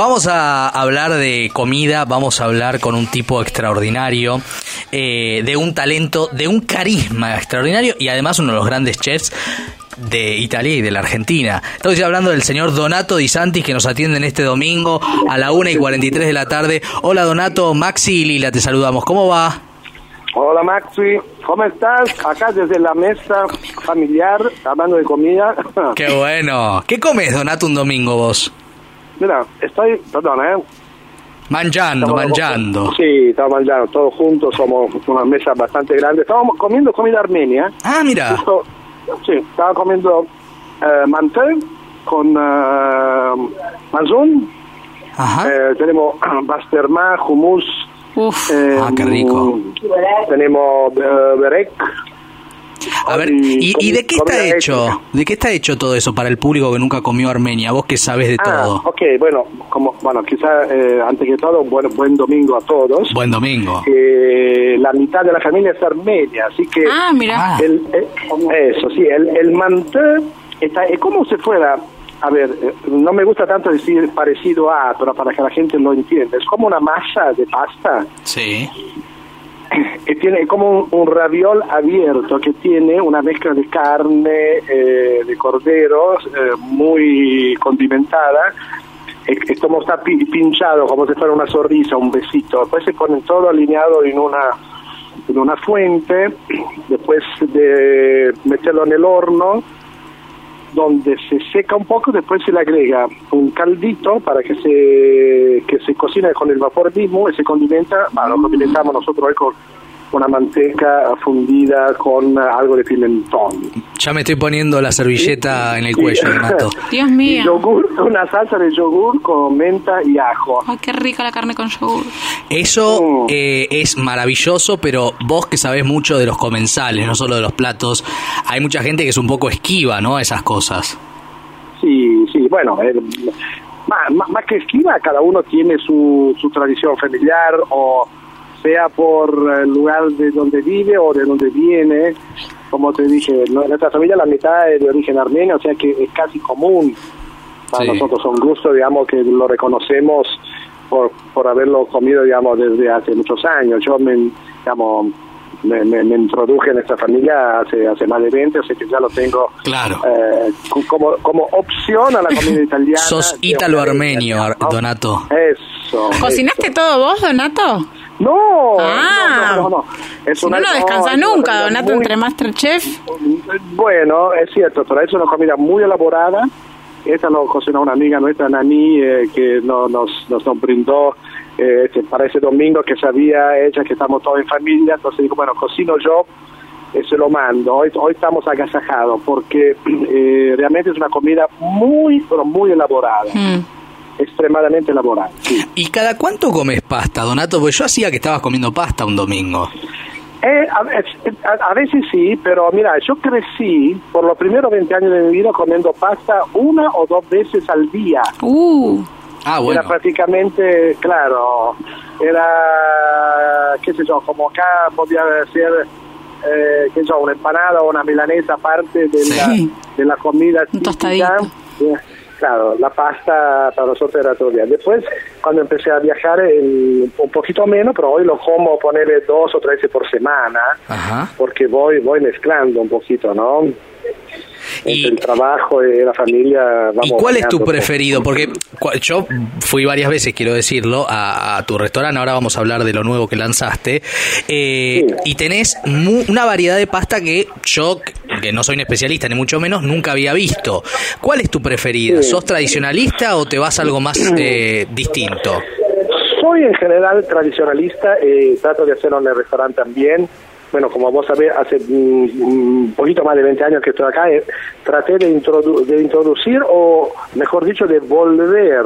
vamos a hablar de comida, vamos a hablar con un tipo extraordinario, eh, de un talento, de un carisma extraordinario y además uno de los grandes chefs de Italia y de la Argentina. Estamos hablando del señor Donato Di Santis que nos atiende en este domingo a la 1 y 43 de la tarde. Hola Donato, Maxi y Lila, te saludamos. ¿Cómo va? Hola Maxi, ¿cómo estás? Acá desde la mesa familiar, hablando de comida. Qué bueno. ¿Qué comes, Donato, un domingo vos? Mira, estoy, perdón, ¿eh? Mangiando, Estamos- mangiando. Sí, estamos mangiando todos juntos, somos una mesa bastante grande. Estábamos comiendo comida armenia. Ah, mira. Justo, sí, estaba comiendo eh, mantel con eh, mazun. Ajá. Eh, tenemos basterma, hummus. Uf. eh, Ah, qué rico. Tenemos eh, berek. A ver, ¿y, y de qué está hecho? ¿De qué está hecho todo eso para el público que nunca comió Armenia? Vos que sabés de Ah, todo. ok, bueno, como, bueno, quizá eh, antes que todo, buen, buen domingo a todos. Buen domingo. Eh, la mitad de la familia es armenia, así que Ah, mira. Ah. el, el- eso, sí, el, el manté está, es como si fuera, a ver, eh, no me gusta tanto decir parecido a, pero para que la gente lo entienda, es como una masa de pasta Sí. tiene como un, un raviol abierto que tiene una mezcla de carne eh, de cordero eh, muy condimentada. Es, es como está pi- pinchado como si fuera una sonrisa un besito. Después se pone todo alineado en una en una fuente después de meterlo en el horno donde se seca un poco, después se le agrega un caldito para que se que se cocine con el vapor mismo y se condimenta, bueno, lo condimentamos nosotros con una manteca fundida con algo de pimentón. Ya me estoy poniendo la servilleta en el cuello, Donato. Dios Y mío. yogur, una salsa de yogur con menta y ajo. Ay, qué rica la carne con yogur. Eso Mm. eh, es maravilloso, pero vos que sabés mucho de los comensales, no solo de los platos, hay mucha gente que es un poco esquiva, ¿no? A esas cosas. Sí, sí, bueno, eh, más, más- más que esquiva, cada uno tiene su, su tradición familiar o sea por el lugar de donde vive o de donde viene. Como te dije, nuestra familia la mitad es de origen armenio, o sea que es casi común para Sí. nosotros, un gusto, digamos, que lo reconocemos por, por haberlo comido, digamos, desde hace muchos años. Yo me, digamos, me, me- me introduje en esta familia hace, hace más de 20, o sea que ya lo tengo Claro. eh, como, como opción a la comida italiana. Sos ítalo-armenio. Donato. Eso. ¿Cocinaste todo vos, Donato? No, Ah. no, no, no, no. Es no descansas nunca, Donato, muy- entre Masterchef. Bueno, es cierto, pero es una comida muy elaborada. Esta nos cocinó una amiga nuestra, Nani, eh, que no- nos, nos, nos brindó eh, este, para ese domingo que sabía ella que estamos todos en familia. Entonces dijo, bueno, cocino yo, eh, se lo mando. Hoy, hoy estamos agasajados porque eh, realmente es una comida muy, pero muy elaborada. Mm. Extremadamente elaborada. sí. ¿Y cada cuánto comes pasta, Donato? Porque yo hacía que estabas comiendo pasta un domingo. Eh, a, ve- a- a veces sí, pero mira, yo crecí por los primeros 20 años de mi vida comiendo pasta una o dos veces al día. Uh. Ah, bueno. Era prácticamente, claro, era, qué sé yo, como acá podía ser, eh, qué sé yo, una empanada o una milanesa aparte de, Sí. la, de la comida Un típica. tostadito. Eh, Claro, la pasta para nosotros era todo el día. Después, cuando empecé a viajar, el- un poquito menos, pero hoy lo como ponerle dos o tres veces por semana, Ajá. porque voy voy mezclando un poquito, ¿no? Y- el trabajo y la familia. Vamos ¿Y cuál es tu preferido? Porque yo fui varias veces, quiero decirlo, a, a tu restaurante. Ahora vamos a hablar de lo nuevo que lanzaste. Eh, Sí. Y tenés mu- una variedad de pasta que yo, que no soy un especialista ni mucho menos, nunca había visto. ¿Cuál es tu preferida? Sí. ¿Sos tradicionalista o te vas a algo más eh, distinto? Soy en general tradicionalista, eh, trato de hacerlo en el restaurante también. Bueno, como vos sabés, hace mm, un poquito más de 20 años que estoy acá, eh, traté de, introdu- de introducir, o mejor dicho, de volver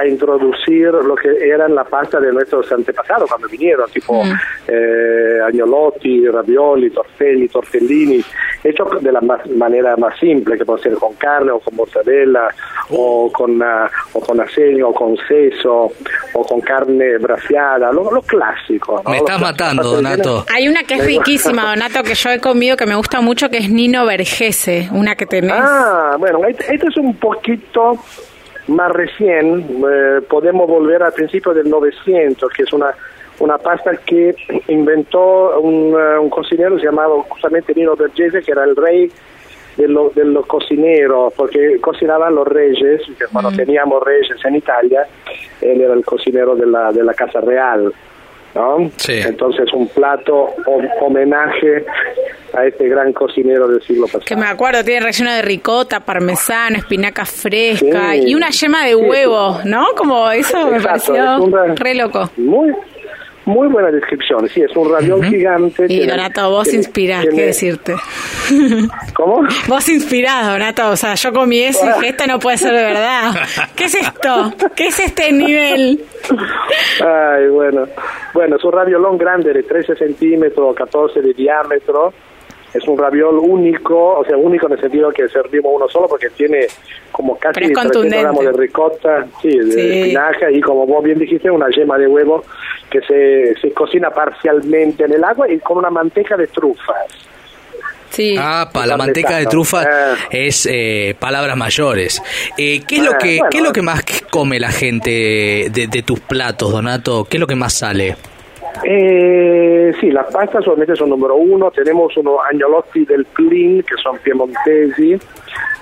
a introducir lo que eran la pasta de nuestros antepasados cuando vinieron, tipo Mm. eh, agnolotti, ravioli, tortelli, tortellini, hechos de la más- manera más simple, que puede ser con carne o con mozzarella, o con ah, o con acelga, o con seso, o con carne braseada, lo, lo clásico. ¿no? Me estás matando, Donato. Hay una que es riquísima, Donato, que yo he comido que me gusta mucho, que es Nino Vergese, una que tenés. Ah, bueno, este, este es un poquito más recién eh, podemos volver al principio del 900, que es una, una pasta que inventó un, eh, un cocinero llamado justamente Nino Bergese, que era el rey de, lo- de los cocineros, porque cocinaban los reyes, que cuando teníamos reyes en Italia, él era el cocinero de la, de la Casa Real. ¿No? Sí. Entonces un plato hom- homenaje a este gran cocinero del siglo pasado. Que me acuerdo, tiene relleno de ricota, parmesano, espinaca fresca Sí. y una yema de Sí, huevo, ¿no? Como eso me pareció es re loco. Muy, muy buena descripción. Sí, es un raviol gigante. Y Donato, vos inspirás, ¿qué decirte? ¿Cómo? Vos inspirás, Donato. O sea, yo comí eso y dije, esto no puede ser de verdad. ¿Qué es esto? ¿Qué es este nivel? Ay, bueno. Bueno, es un raviolón grande de 13 centímetros, 14 de diámetro. Es un raviol único, o sea, único en el sentido que servimos uno solo porque tiene como casi Pero es 300 contundente. gramos de ricota, sí, de Sí. espinaca y como vos bien dijiste, una yema de huevo que se, se cocina parcialmente en el agua y con una manteca de trufas. Sí. Ah, pa, la manteca de trufa Ah. es eh, palabras mayores. Eh, ¿qué, es lo Ah, que, bueno. ¿Qué es lo que más come la gente de, de tus platos, Donato? ¿Qué es lo que más sale? Eh, sì, la pasta solamente sono numero uno, tenemos unos agnolotti del Plin que son piemontesi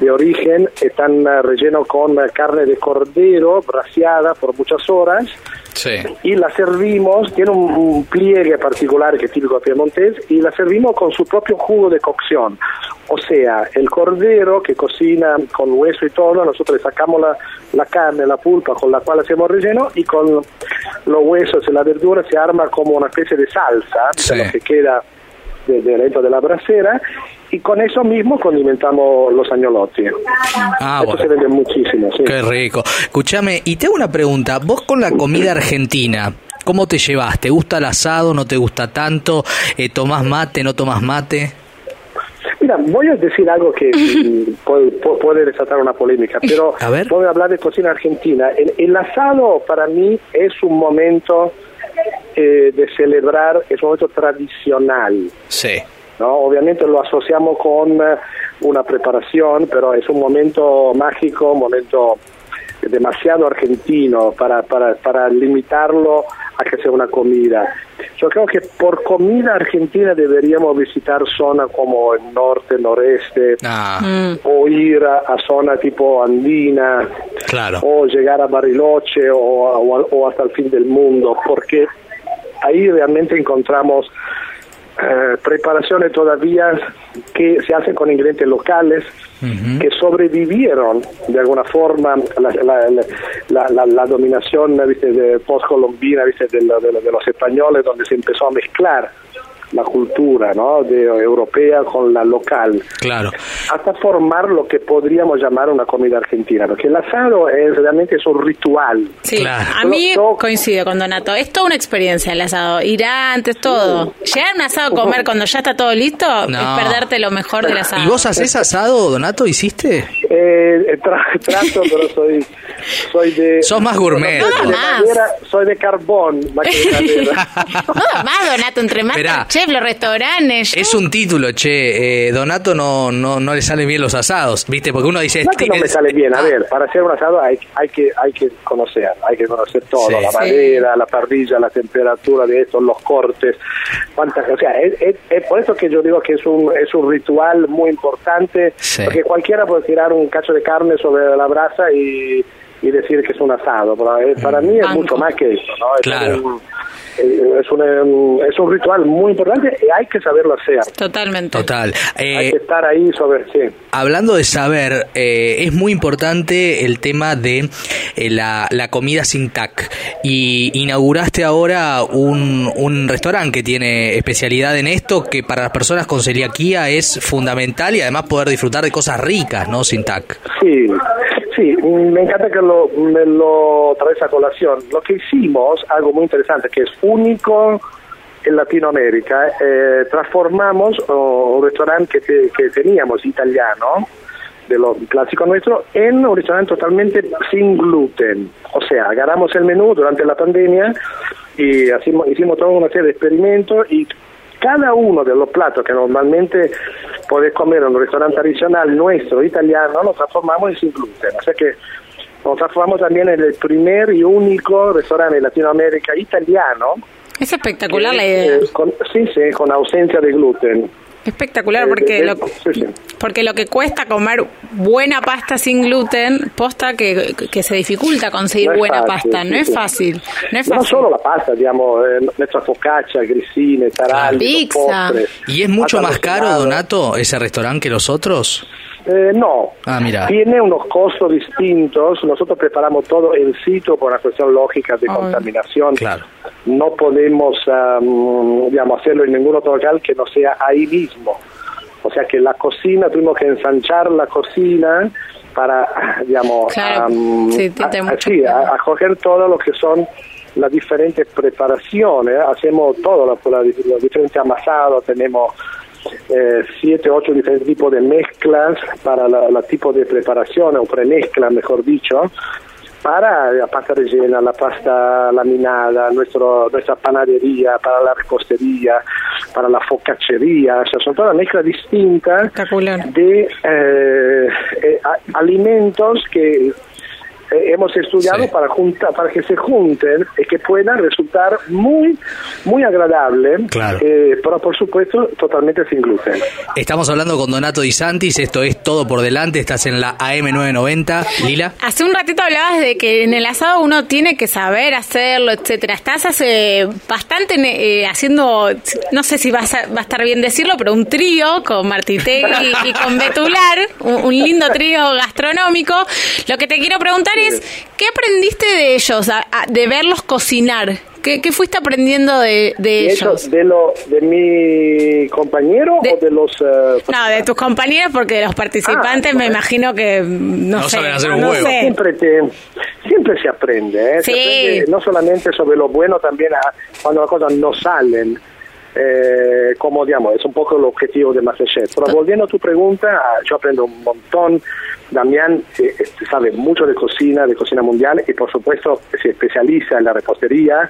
de origen, están eh, rellenos con eh, carne de cordero braseada por muchas horas Sí. y la servimos, tiene un, un pliegue particular que es típico de Piemontés y la servimos con su propio jugo de cocción. O sea, el cordero que cocina con hueso y todo, nosotros le sacamos la, la carne, la pulpa con la cual hacemos relleno y con los huesos y la verdura se arma como una especie de salsa, Sí. de lo que queda de, de dentro de la brasera y con eso mismo condimentamos los agnolotti. Ah, Esto se bueno. vende muchísimo, sí. Qué rico. Escúchame, y te hago una pregunta. Vos con la comida argentina, ¿cómo te llevas? ¿Te gusta el asado? ¿No te gusta tanto? Eh, ¿Tomás mate? ¿No tomás mate? Mira, voy a decir algo que puede, pu- puede desatar una polémica, pero A ver. voy a hablar de cocina argentina. El, el asado para mí es un momento eh, de celebrar, es un momento tradicional. Sí. ¿no? Obviamente lo asociamos con eh, una preparación, pero es un momento mágico, un momento demasiado argentino para, para, para limitarlo a que sea una comida. Yo creo que por comida argentina deberíamos visitar zonas como el norte, noreste, Ah, Mm. o ir a, a zona tipo andina, claro. o llegar a Bariloche o, o- o hasta el fin del mundo, porque ahí realmente encontramos eh, preparaciones todavía que se hacen con ingredientes locales Que sobrevivieron de alguna forma la, la, la, la- dominación ¿viste? de postcolombina ¿viste? De, de la- de los españoles donde se empezó a mezclar la cultura ¿no? de, europea con la local Claro. hasta formar lo que podríamos llamar una comida argentina, porque el asado es realmente es un ritual. Sí, Claro. a mí yo- coincido con Donato. Es toda una experiencia el asado. Ir antes, todo. Llegar a un asado a comer cuando ya está todo listo No. es perderte lo mejor del asado. ¿Y vos haces asado, Donato? ¿Hiciste? Eh, tra- trato, pero soy, soy de... Sos más gourmet. soy de, No, más. madera, soy de carbón, más que de madera. No, más, Donato, entre más chef, los restaurantes. Es un título, che. Eh, Donato no, no, no le salen bien los asados, ¿viste? Porque uno dice... No que no me sale bien, a Ah, ver, para hacer un asado hay, hay que hay que conocer, hay que conocer todo, Sí. la Sí. madera, la parrilla, la temperatura de esto, los cortes, cuántas, o sea, es, es- es por eso que yo digo que es un es un ritual muy importante, Sí. porque cualquiera puede tirar un cacho de carne sobre la brasa y, y decir que es un asado, pero eh, para mí es mucho más que eso, ¿no? Es Claro. un- eh, es, un, eh, es un ritual muy importante y hay que saberlo hacer. Totalmente. Total. hay que estar ahí sobre, sí. Hablando de saber, eh, es muy importante el tema de eh, la, la comida sin TAC. Y inauguraste ahora un, un restaurante que tiene especialidad en esto, que para las personas con celiaquía es fundamental y además poder disfrutar de cosas ricas, ¿no? Sin TAC. Sí, sí, me encanta que lo, me lo traes a colación. Lo que hicimos, algo muy interesante, que es único en Latinoamérica, eh, transformamos un restaurante que, te- que teníamos italiano, de lo clásico nuestro, en un restaurante totalmente sin gluten. O sea, agarramos el menú durante la pandemia y hicimos, hicimos toda una serie de experimentos y cada uno de los platos que normalmente podés comer en un restaurante tradicional nuestro, italiano, lo transformamos en sin gluten. O sea que nos transformamos también en el primer y único restaurante de Latinoamérica italiano. Es espectacular la idea. eh, con, sí, sí, con ausencia de gluten. Espectacular Eh, porque de- lo, sí. porque lo que cuesta comer buena pasta sin gluten, posta que, que se dificulta conseguir No buena fácil, pasta, sí, no es sí. fácil, no es No fácil. solo la pasta, digamos, eh, nuestra focaccia, grissine, taralli, Pizza. postres. ¿Y es mucho más caro. Donato, ese restaurante que los otros? Eh, no. Ah, mira. Tiene unos costos distintos. Nosotros preparamos todo en sitio por una cuestión lógica de Ay. contaminación. Claro. No podemos, am, digamos, hacerlo en ningún otro local que no sea ahí mismo. O sea que la cocina, tuvimos que ensanchar la cocina para, digamos, Claro, am, sí, a- acoger todo lo que son las diferentes preparaciones. Hacemos todo, los, los diferentes amasados, tenemos eh, siete, ocho diferentes tipos de mezclas para la, la tipo de preparación o premezcla, mejor dicho, para la pasta rellena, la pasta laminada, nuestro, nuestra panadería, para la repostería, para la focaccería, o sea, son todas mezclas distintas Espectacular. de eh, eh, alimentos que eh, hemos estudiado Sí. para junta, para que se junten y que puedan resultar muy muy agradable Claro. eh, pero por supuesto totalmente sin gluten Estamos hablando con Donato Di Santis, esto es Todo por Delante, estás en la AM990. Lila. Hace un ratito hablabas de que en el asado uno tiene que saber hacerlo, etcétera. Estás hace bastante eh, haciendo, no sé si vas a, va a estar bien decirlo, pero un trío con Martitegui y, y con Betular, un, un lindo trío gastronómico. Lo que te quiero preguntar es, ¿qué aprendiste de ellos, a- a- de verlos cocinar? ¿Qué, qué fuiste aprendiendo de, de ellos? de lo de mi compañero De- o de los eh, No, de tus compañeros, porque de los participantes Ah, me bueno. imagino que no, No sé, saben hacer un no huevo. sé. siempre te siempre se aprende, ¿eh? Se aprende no solamente sobre lo bueno también a- cuando las cosas no salen eh, como digamos es un poco el objetivo de Masterchef. Pero volviendo a tu pregunta ah, yo aprendo un montón. Damián eh, eh, sabe mucho de cocina de cocina mundial y por supuesto se especializa en la repostería.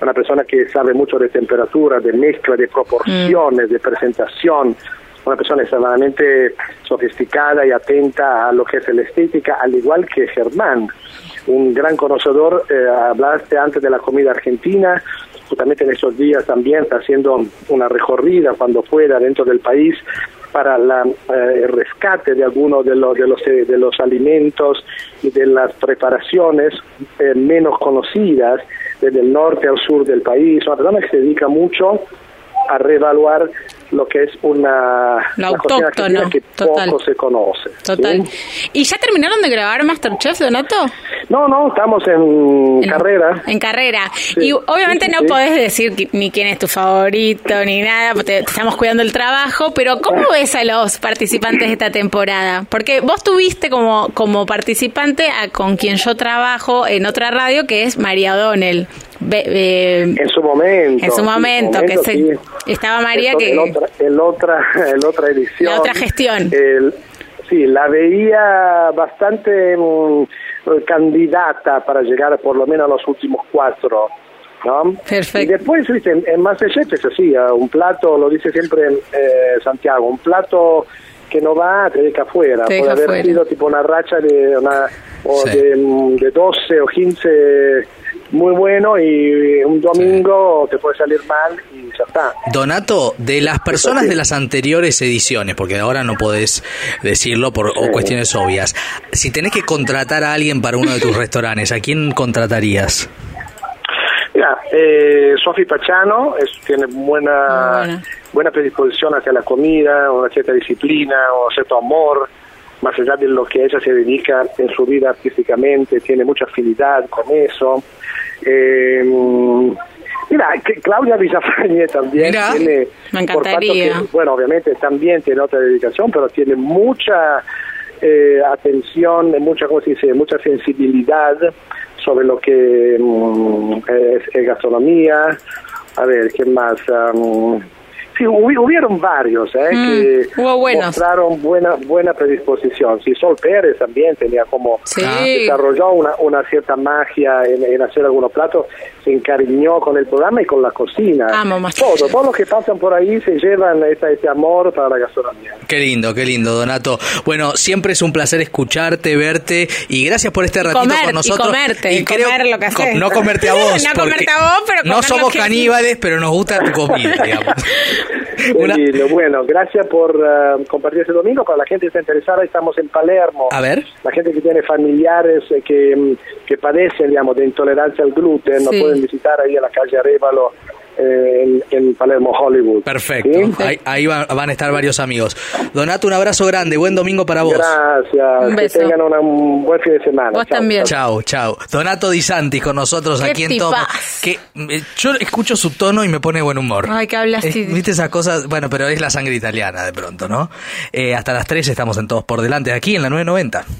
Una persona que sabe mucho de temperatura de mezcla de proporciones de presentación. Una persona extremadamente sofisticada y atenta a lo que es la estética, al igual que Germán, un gran conocedor. Eh, hablaste antes de la comida argentina, justamente en estos días también está haciendo una recorrida cuando pueda dentro del país para la, eh, el rescate de algunos de los, de, los, eh, de los alimentos y de las preparaciones eh, menos conocidas desde el norte al sur del país. Una persona que se dedica mucho a reevaluar lo que es una Lo autóctono, que total. poco se conoce. Total. ¿sí? ¿Y ya terminaron de grabar Masterchef, Donato? No, no, estamos en, En- carrera. En carrera. Sí, Y obviamente sí, no podés decir ni quién es tu favorito ni nada, porque te, te estamos cuidando el trabajo, pero ¿cómo ves a los participantes de esta temporada? Porque vos tuviste como, como participante a con quien yo trabajo en otra radio, que es María O'Donnell. Be- eh, En su momento. en su momento, que se- estaba María Esto que... En otra, en otra, en otra edición. La otra gestión. El- sí, la veía bastante mm, candidata para llegar por lo menos a los últimos cuatro. ¿no? Perfecto. Y después, viste, en, en Masterchef es así, un plato, lo dice siempre eh, Santiago, un plato que no va te deja afuera. Te Puede deja haber afuera. sido tipo una racha de, una, o Sí. de, mm, de 12 o 15 muy bueno y un domingo te puede salir mal y ya está. Donato, de las personas sí. de las anteriores ediciones, porque ahora no podés decirlo por Sí. cuestiones obvias, si tenés que contratar a alguien para uno de tus restaurantes, ¿a quién contratarías? Mira, eh, Sofi Pachano es, tiene buena. buena predisposición hacia la comida, una cierta disciplina, un cierto amor, más allá de lo que ella se dedica en su vida artísticamente, tiene mucha afinidad con eso. Eh, mira, que Claudia Villafañe también Mira. tiene... Me por encantaría. que, bueno, obviamente también tiene otra dedicación, pero tiene mucha eh, atención, mucha, ¿cómo se dice? mucha sensibilidad sobre lo que mm, es, es gastronomía. A ver, ¿qué más? Am, Sí, hubi- hubieron varios eh, Mm, que hubo buenos. mostraron buena buena predisposición. Sí, Sol Pérez también tenía como Sí. desarrolló una, una cierta magia en, en hacer algunos platos, se encariñó con el programa y con la cocina. Amo más. Todo, todos los que pasan por ahí se llevan esta, este amor para la gastronomía. Qué lindo, qué lindo, Donato. Bueno, siempre es un placer escucharte, verte y gracias por este ratito comer, con nosotros. y comerte, y comer lo que co- haces. No comerte a vos. No comerte a vos, pero No somos caníbales, pero nos gusta tu comida, digamos. Una-. Bueno, gracias por eh, compartir este domingo. Para la gente que está interesada, estamos en Palermo. A ver. La gente que tiene familiares eh, que, mm, que padecen, digamos, de intolerancia al gluten, nos Sí. pueden visitar ahí a la calle Arévalo eh, en, en Palermo, Hollywood. Perfecto. ¿Sí? Ahí, ahí va- van a estar varios amigos. Donato, un abrazo grande. Buen domingo para vos. Gracias. Un que beso. tengan una- un buen fin de semana. Vos también. chao. Chao. Donato Di Santis con nosotros Qué aquí en Todo. tipazo. Que eh, yo escucho su tono y me pone buen humor. Ay, que habla así. Es- ¿Viste esas cosas? Bueno, pero es la sangre italiana de pronto, ¿no? Eh, hasta las 3 estamos en Todos por Delante, aquí en la 990.